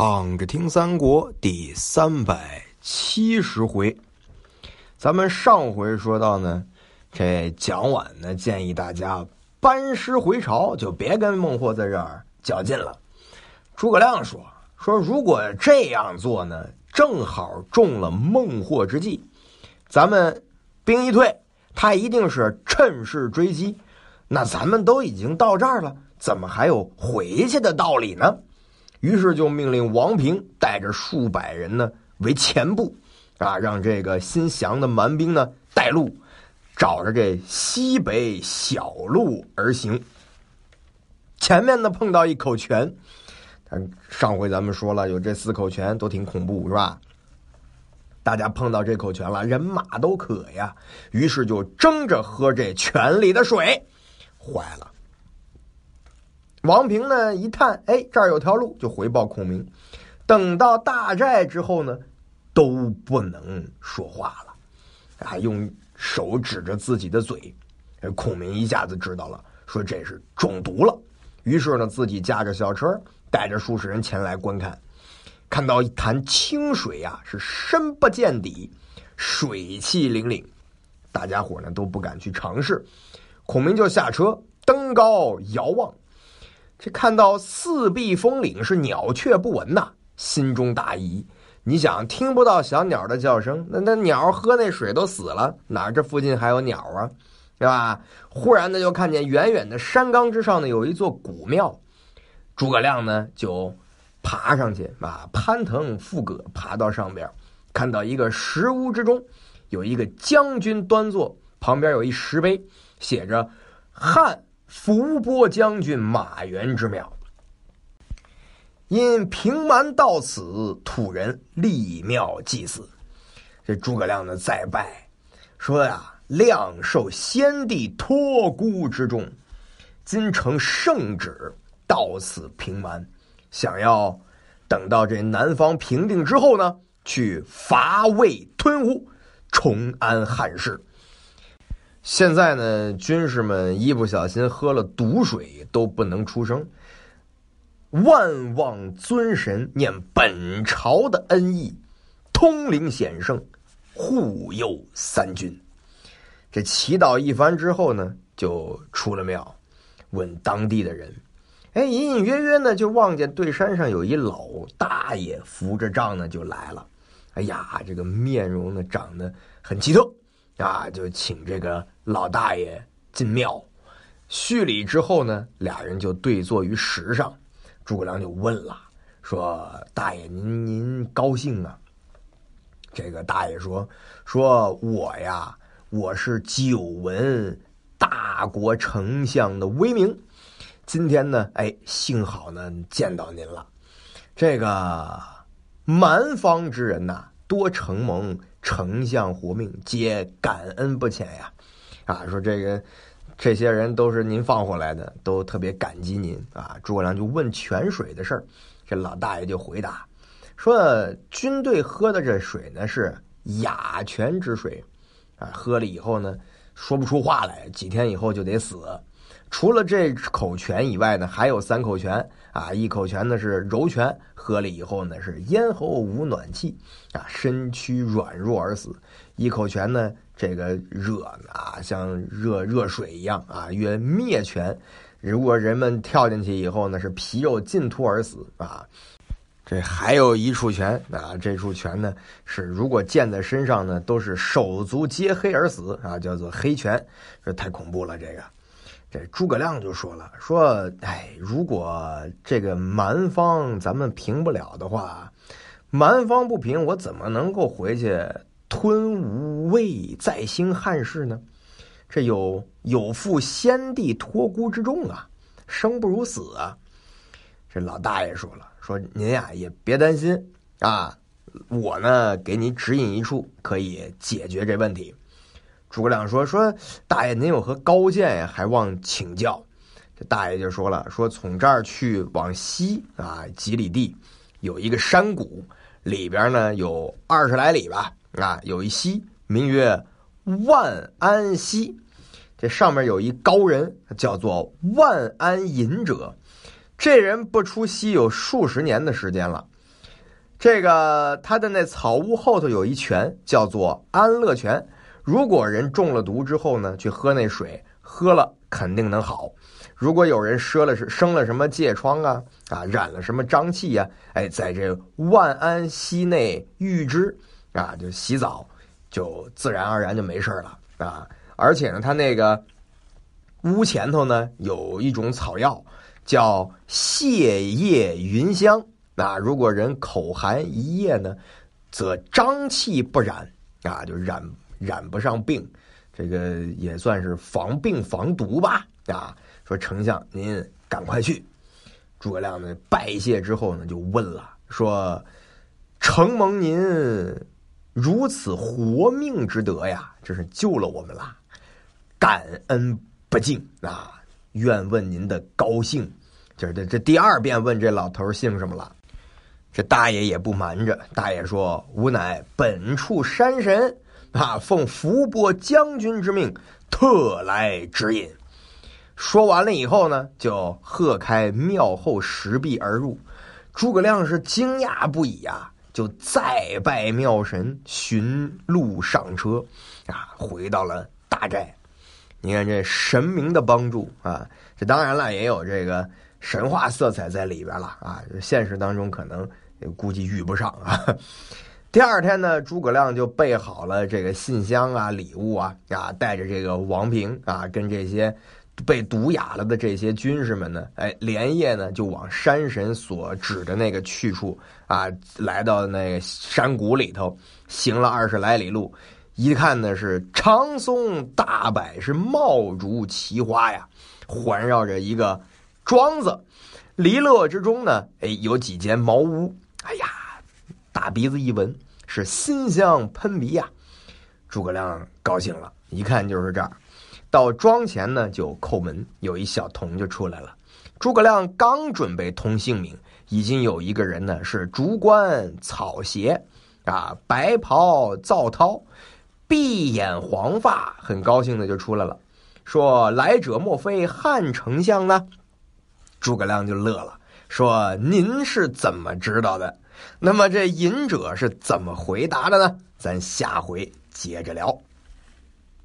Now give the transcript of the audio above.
躺着听三国第三百七十回，咱们上回说到呢，这蒋琬呢建议大家班师回朝，就别跟孟获在这儿较劲了。诸葛亮说说如果这样做呢，正好中了孟获之计，咱们兵一退，他一定是趁势追击。那咱们都已经到这儿了，怎么还有回去的道理呢？于是就命令王平带着数百人呢为前部，啊，让这个新降的蛮兵呢带路，找着这西北小路而行。前面呢碰到一口泉，上回咱们说了，有这四口泉都挺恐怖，是吧？大家碰到这口泉了，人马都渴呀，于是就争着喝这泉里的水，坏了。王平呢一探，哎，这儿有条路，就回报孔明。等到大寨之后呢，都不能说话了，还用手指着自己的嘴。孔明一下子知道了，说这是中毒了。于是呢，自己驾着小车，带着数十人前来观看。看到一潭清水呀，是深不见底，水气凛凛，大家伙呢都不敢去尝试。孔明就下车，登高遥望。这看到四壁峰岭是鸟雀不闻呐，心中大疑。你想听不到小鸟的叫声，那那鸟喝那水都死了，哪这附近还有鸟啊？是吧？忽然呢，就看见远远的山岗之上呢，有一座古庙。诸葛亮呢，就爬上去啊，攀藤附葛，爬到上边，看到一个石屋之中，有一个将军端坐，旁边有一石碑，写着“汉”。伏波将军马援之庙，因平蛮到此，土人立庙祭祀。这诸葛亮呢再拜，说呀：“亮受先帝托孤之重，今承圣旨到此平蛮，想要等到这南方平定之后呢，去伐魏吞吴，重安汉室。”现在呢，军士们一不小心喝了毒水都不能出声。万望尊神念本朝的恩义，通灵显圣，护佑三军。这祈祷一番之后呢，就出了庙，问当地的人。哎，隐隐约约呢，就望见对山上有一老大爷扶着杖呢，就来了。哎呀，这个面容呢，长得很奇特。啊，就请这个老大爷进庙，叙礼之后呢，俩人就对坐于石上。诸葛亮就问了，说：“大爷，您您高兴啊？”这个大爷说：“说我呀，我是久闻大国丞相的威名，今天呢，哎，幸好呢见到您了。这个蛮方之人呐，多承蒙。”丞相活命，皆感恩不浅呀！啊，说这个这些人都是您放回来的，都特别感激您啊。诸葛亮就问泉水的事儿，这老大爷就回答说：军队喝的这水呢是哑泉之水，啊，喝了以后呢说不出话来，几天以后就得死。除了这口泉以外呢，还有三口泉啊，一口泉呢是柔泉，喝了以后呢是咽喉无暖气啊，身躯软弱而死；一口泉呢，这个热啊，像热热水一样啊，曰灭泉。如果人们跳进去以后呢，是皮肉尽脱而死啊。这还有一处泉啊，这处泉呢是如果溅在身上呢，都是手足皆黑而死啊，叫做黑泉。这太恐怖了，这个。这诸葛亮就说了：“说，哎，如果这个蛮方咱们平不了的话，蛮方不平，我怎么能够回去吞吴魏，再兴汉室呢？这有有负先帝托孤之重啊，生不如死啊！”这老大爷说了：“说您呀也别担心啊，我呢给您指引一处，可以解决这问题。”诸葛亮说：“说大爷，您有何高见呀？还望请教。”这大爷就说了：“说从这儿去往西啊，几里地有一个山谷，里边呢有二十来里吧，啊，有一溪，名曰万安溪。这上面有一高人，叫做万安隐者。这人不出溪有数十年的时间了，这个他的那草屋后头有一泉，叫做安乐泉。如果人中了毒之后呢，去喝那水，喝了肯定能好。如果有人赊了是生了什么疥疮啊啊，染了什么瘴气呀，哎，在这万安溪内浴之啊，就洗澡，就自然而然就没事了啊。而且呢，他那个屋前头呢有一种草药叫泻叶云香啊，如果人口含一叶呢，则瘴气不染啊，就染。染不上病，这个也算是防病防毒吧。啊，说丞相您赶快去。诸葛亮呢拜谢之后呢，就问了，说：“承蒙您如此活命之德呀，这是救了我们啦，感恩不尽啊！愿问您的高姓。”就是这这第二遍问这老头姓什么了。这大爷也不瞒着，大爷说：“吾乃本处山神。”啊！奉伏波将军之命，特来指引。说完了以后呢，就喝开庙后石壁而入。诸葛亮是惊讶不已啊，就再拜庙神，寻路上车，啊，回到了大寨。你看这神明的帮助啊，这当然了，也有这个神话色彩在里边了啊。现实当中可能估计遇不上啊。第二天呢，诸葛亮就备好了这个信箱啊、礼物啊，啊，带着这个王平啊，跟这些被毒哑了的这些军士们呢，哎，连夜呢就往山神所指的那个去处啊，来到那个山谷里头，行了二十来里路，一看呢是长松大柏，是茂竹奇花呀，环绕着一个庄子，离乐之中呢，哎，有几间茅屋，哎呀。大鼻子一闻，是馨香喷鼻呀！诸葛亮高兴了，一看就是这儿。到庄前呢，就叩门，有一小童就出来了。诸葛亮刚准备通姓名，已经有一个人呢，是竹冠草鞋，啊，白袍皂绦，碧眼黄发，很高兴的就出来了，说：“来者莫非汉丞相呢？”诸葛亮就乐了，说：“您是怎么知道的？”那么这隐者是怎么回答的呢？咱下回接着聊。